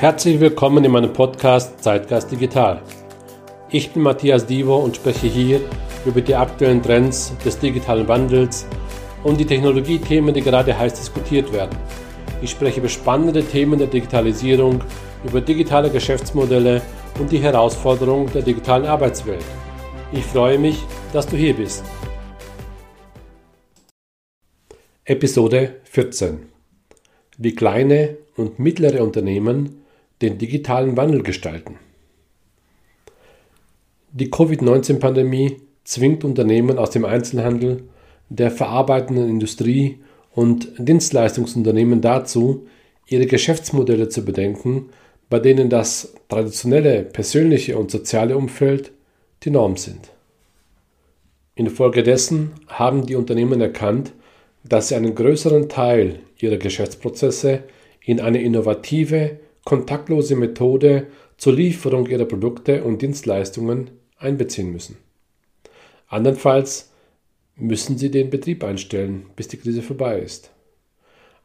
Herzlich willkommen in meinem Podcast Zeitgeist Digital. Ich bin Matthias Divo und spreche hier über die aktuellen Trends des digitalen Wandels und die Technologiethemen, die gerade heiß diskutiert werden. Ich spreche über spannende Themen der Digitalisierung, über digitale Geschäftsmodelle und die Herausforderungen der digitalen Arbeitswelt. Ich freue mich, dass du hier bist. Episode 14 Wie kleine und mittlere Unternehmen den digitalen Wandel gestalten. Die Covid-19-Pandemie zwingt Unternehmen aus dem Einzelhandel, der verarbeitenden Industrie und Dienstleistungsunternehmen dazu, ihre Geschäftsmodelle zu bedenken, bei denen das traditionelle persönliche und soziale Umfeld die Norm sind. Infolgedessen haben die Unternehmen erkannt, dass sie einen größeren Teil ihrer Geschäftsprozesse in eine innovative, kontaktlose Methode zur Lieferung ihrer Produkte und Dienstleistungen einbeziehen müssen. Andernfalls müssen sie den Betrieb einstellen, bis die Krise vorbei ist.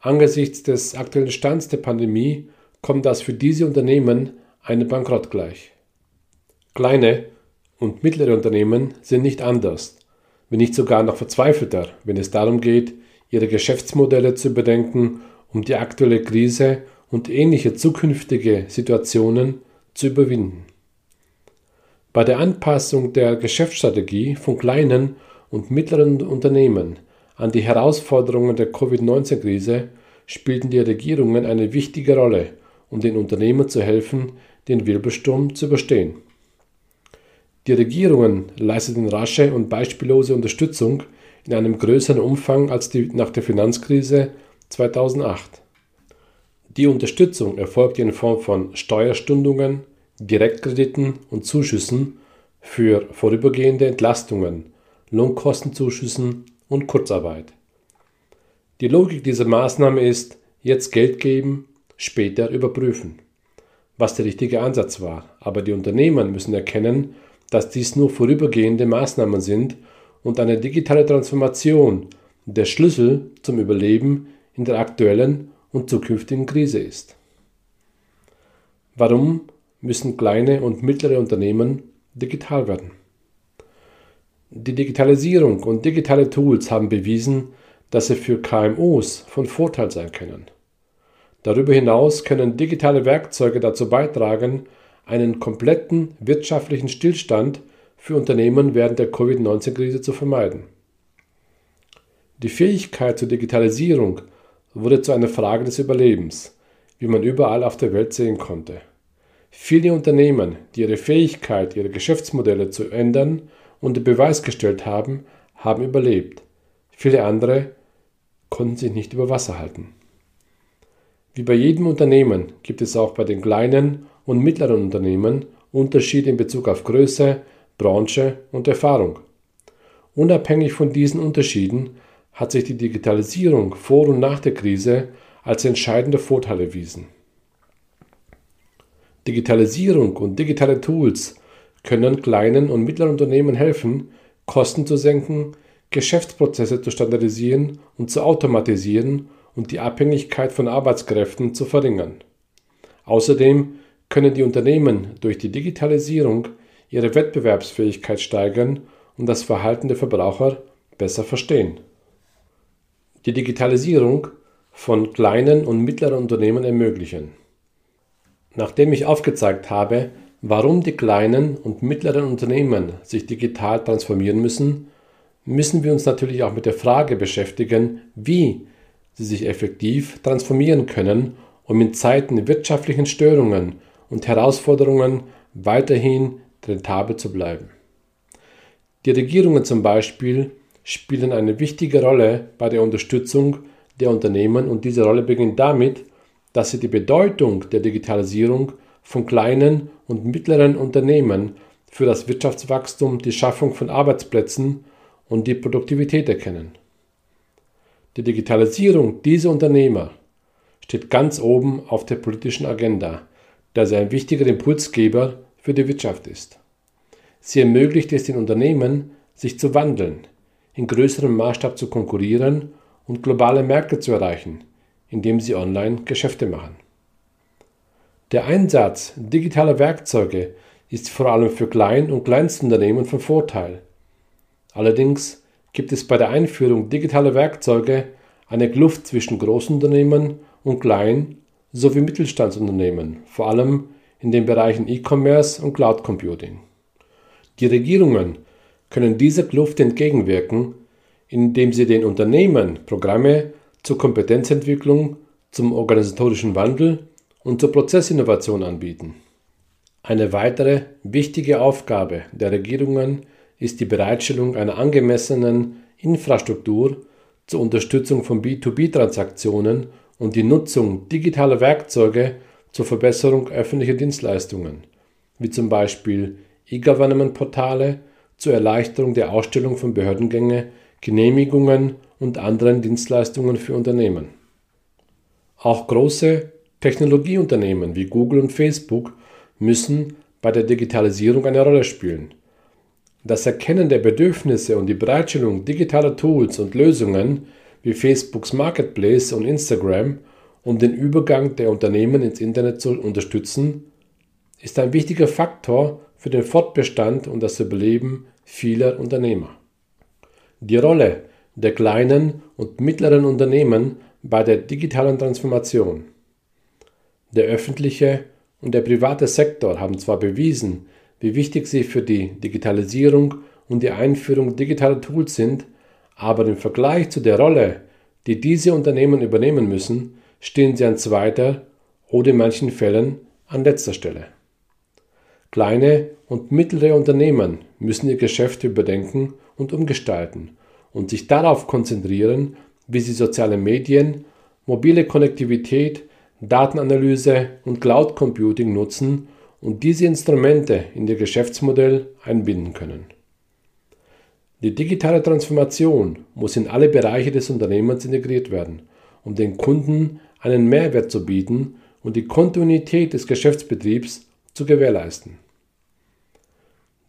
Angesichts des aktuellen Stands der Pandemie kommt das für diese Unternehmen einem Bankrott gleich. Kleine und mittlere Unternehmen sind nicht anders, wenn nicht sogar noch verzweifelter, wenn es darum geht, ihre Geschäftsmodelle zu bedenken, um die aktuelle Krise und ähnliche zukünftige Situationen zu überwinden. Bei der Anpassung der Geschäftsstrategie von kleinen und mittleren Unternehmen an die Herausforderungen der Covid-19-Krise spielten die Regierungen eine wichtige Rolle, um den Unternehmen zu helfen, den Wirbelsturm zu überstehen. Die Regierungen leisteten rasche und beispiellose Unterstützung in einem größeren Umfang als die nach der Finanzkrise 2008. Die Unterstützung erfolgte in Form von Steuerstundungen, Direktkrediten und Zuschüssen für vorübergehende Entlastungen, Lohnkostenzuschüssen und Kurzarbeit. Die Logik dieser Maßnahme ist, jetzt Geld geben, später überprüfen, was der richtige Ansatz war. Aber die Unternehmen müssen erkennen, dass dies nur vorübergehende Maßnahmen sind und eine digitale Transformation der Schlüssel zum Überleben in der aktuellen und zukünftigen Krise ist. Warum müssen kleine und mittlere Unternehmen digital werden? Die Digitalisierung und digitale Tools haben bewiesen, dass sie für KMUs von Vorteil sein können. Darüber hinaus können digitale Werkzeuge dazu beitragen, einen kompletten wirtschaftlichen Stillstand für Unternehmen während der Covid-19-Krise zu vermeiden. Die Fähigkeit zur Digitalisierung wurde zu einer Frage des Überlebens, wie man überall auf der Welt sehen konnte. Viele Unternehmen, die ihre Fähigkeit, ihre Geschäftsmodelle zu ändern unter Beweis gestellt haben, haben überlebt. Viele andere konnten sich nicht über Wasser halten. Wie bei jedem Unternehmen gibt es auch bei den kleinen und mittleren Unternehmen Unterschiede in Bezug auf Größe, Branche und Erfahrung. Unabhängig von diesen Unterschieden hat sich die Digitalisierung vor und nach der Krise als entscheidender Vorteil erwiesen. Digitalisierung und digitale Tools können kleinen und mittleren Unternehmen helfen, Kosten zu senken, Geschäftsprozesse zu standardisieren und zu automatisieren und die Abhängigkeit von Arbeitskräften zu verringern. Außerdem können die Unternehmen durch die Digitalisierung ihre Wettbewerbsfähigkeit steigern und das Verhalten der Verbraucher besser verstehen die Digitalisierung von kleinen und mittleren Unternehmen ermöglichen. Nachdem ich aufgezeigt habe, warum die kleinen und mittleren Unternehmen sich digital transformieren müssen, müssen wir uns natürlich auch mit der Frage beschäftigen, wie sie sich effektiv transformieren können, um in Zeiten wirtschaftlichen Störungen und Herausforderungen weiterhin rentabel zu bleiben. Die Regierungen zum Beispiel spielen eine wichtige Rolle bei der Unterstützung der Unternehmen und diese Rolle beginnt damit, dass sie die Bedeutung der Digitalisierung von kleinen und mittleren Unternehmen für das Wirtschaftswachstum, die Schaffung von Arbeitsplätzen und die Produktivität erkennen. Die Digitalisierung dieser Unternehmer steht ganz oben auf der politischen Agenda, da sie ein wichtiger Impulsgeber für die Wirtschaft ist. Sie ermöglicht es den Unternehmen, sich zu wandeln, in größerem Maßstab zu konkurrieren und globale Märkte zu erreichen, indem sie online Geschäfte machen. Der Einsatz digitaler Werkzeuge ist vor allem für Klein- und Kleinstunternehmen von Vorteil. Allerdings gibt es bei der Einführung digitaler Werkzeuge eine Kluft zwischen Großunternehmen und Klein- sowie Mittelstandsunternehmen, vor allem in den Bereichen E-Commerce und Cloud Computing. Die Regierungen können dieser Kluft entgegenwirken, indem sie den Unternehmen Programme zur Kompetenzentwicklung, zum organisatorischen Wandel und zur Prozessinnovation anbieten. Eine weitere wichtige Aufgabe der Regierungen ist die Bereitstellung einer angemessenen Infrastruktur zur Unterstützung von B2B-Transaktionen und die Nutzung digitaler Werkzeuge zur Verbesserung öffentlicher Dienstleistungen, wie zum Beispiel E-Government-Portale zur Erleichterung der Ausstellung von Behördengänge, Genehmigungen und anderen Dienstleistungen für Unternehmen. Auch große Technologieunternehmen wie Google und Facebook müssen bei der Digitalisierung eine Rolle spielen. Das Erkennen der Bedürfnisse und die Bereitstellung digitaler Tools und Lösungen wie Facebooks Marketplace und Instagram, um den Übergang der Unternehmen ins Internet zu unterstützen, ist ein wichtiger Faktor für den Fortbestand und das Überleben vieler Unternehmer. Die Rolle der kleinen und mittleren Unternehmen bei der digitalen Transformation. Der öffentliche und der private Sektor haben zwar bewiesen, wie wichtig sie für die Digitalisierung und die Einführung digitaler Tools sind, aber im Vergleich zu der Rolle, die diese Unternehmen übernehmen müssen, stehen sie an zweiter oder in manchen Fällen an letzter Stelle. Kleine und mittlere Unternehmen müssen ihr Geschäft überdenken und umgestalten und sich darauf konzentrieren, wie sie soziale Medien, mobile Konnektivität, Datenanalyse und Cloud Computing nutzen und diese Instrumente in ihr Geschäftsmodell einbinden können. Die digitale Transformation muss in alle Bereiche des Unternehmens integriert werden, um den Kunden einen Mehrwert zu bieten und die Kontinuität des Geschäftsbetriebs zu gewährleisten.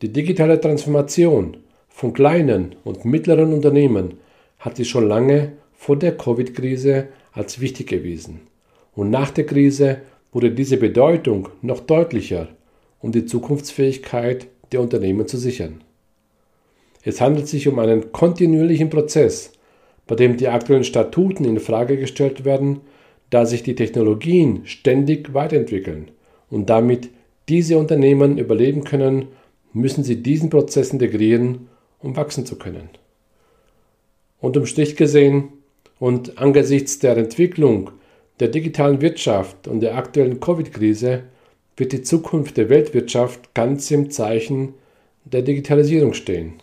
Die digitale Transformation von kleinen und mittleren Unternehmen hat sich schon lange vor der Covid-Krise als wichtig erwiesen. Und nach der Krise wurde diese Bedeutung noch deutlicher, um die Zukunftsfähigkeit der Unternehmen zu sichern. Es handelt sich um einen kontinuierlichen Prozess, bei dem die aktuellen Statuten in Frage gestellt werden, da sich die Technologien ständig weiterentwickeln und damit diese Unternehmen überleben können, müssen sie diesen Prozess integrieren, um wachsen zu können. Unterm Strich gesehen und angesichts der Entwicklung der digitalen Wirtschaft und der aktuellen Covid-Krise wird die Zukunft der Weltwirtschaft ganz im Zeichen der Digitalisierung stehen.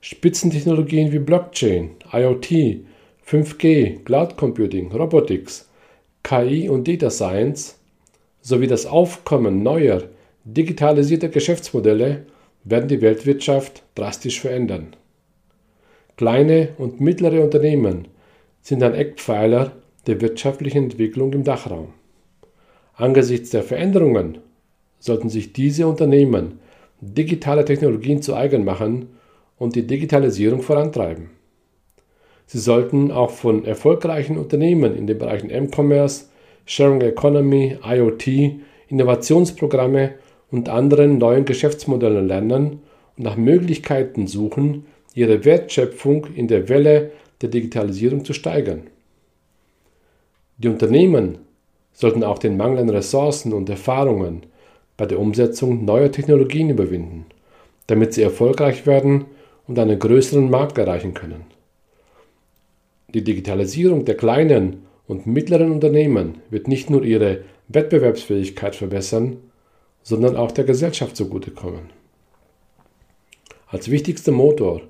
Spitzentechnologien wie Blockchain, IoT, 5G, Cloud Computing, Robotics, KI und Data Science sowie das Aufkommen neuer digitalisierter Geschäftsmodelle werden die Weltwirtschaft drastisch verändern. Kleine und mittlere Unternehmen sind ein Eckpfeiler der wirtschaftlichen Entwicklung im Dachraum. Angesichts der Veränderungen sollten sich diese Unternehmen digitale Technologien zu eigen machen und die Digitalisierung vorantreiben. Sie sollten auch von erfolgreichen Unternehmen in den Bereichen M-Commerce, Sharing Economy, IoT, Innovationsprogramme und anderen neuen Geschäftsmodellen lernen und nach Möglichkeiten suchen, ihre Wertschöpfung in der Welle der Digitalisierung zu steigern. Die Unternehmen sollten auch den Mangel an Ressourcen und Erfahrungen bei der Umsetzung neuer Technologien überwinden, damit sie erfolgreich werden und einen größeren Markt erreichen können. Die Digitalisierung der kleinen und mittleren Unternehmen wird nicht nur ihre Wettbewerbsfähigkeit verbessern, sondern auch der Gesellschaft zugutekommen. Als wichtigster Motor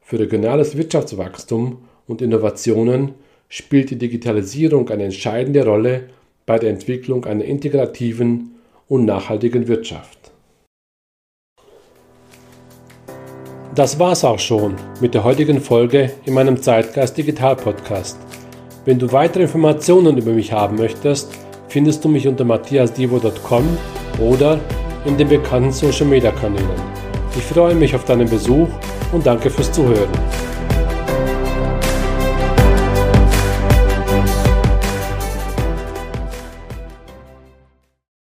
für regionales Wirtschaftswachstum und Innovationen spielt die Digitalisierung eine entscheidende Rolle bei der Entwicklung einer integrativen und nachhaltigen Wirtschaft. Das war's auch schon mit der heutigen Folge in meinem Zeitgeist Digital Podcast. Wenn du weitere Informationen über mich haben möchtest, findest du mich unter matthiasdivo.com oder in den bekannten Social Media Kanälen. Ich freue mich auf deinen Besuch und danke fürs Zuhören.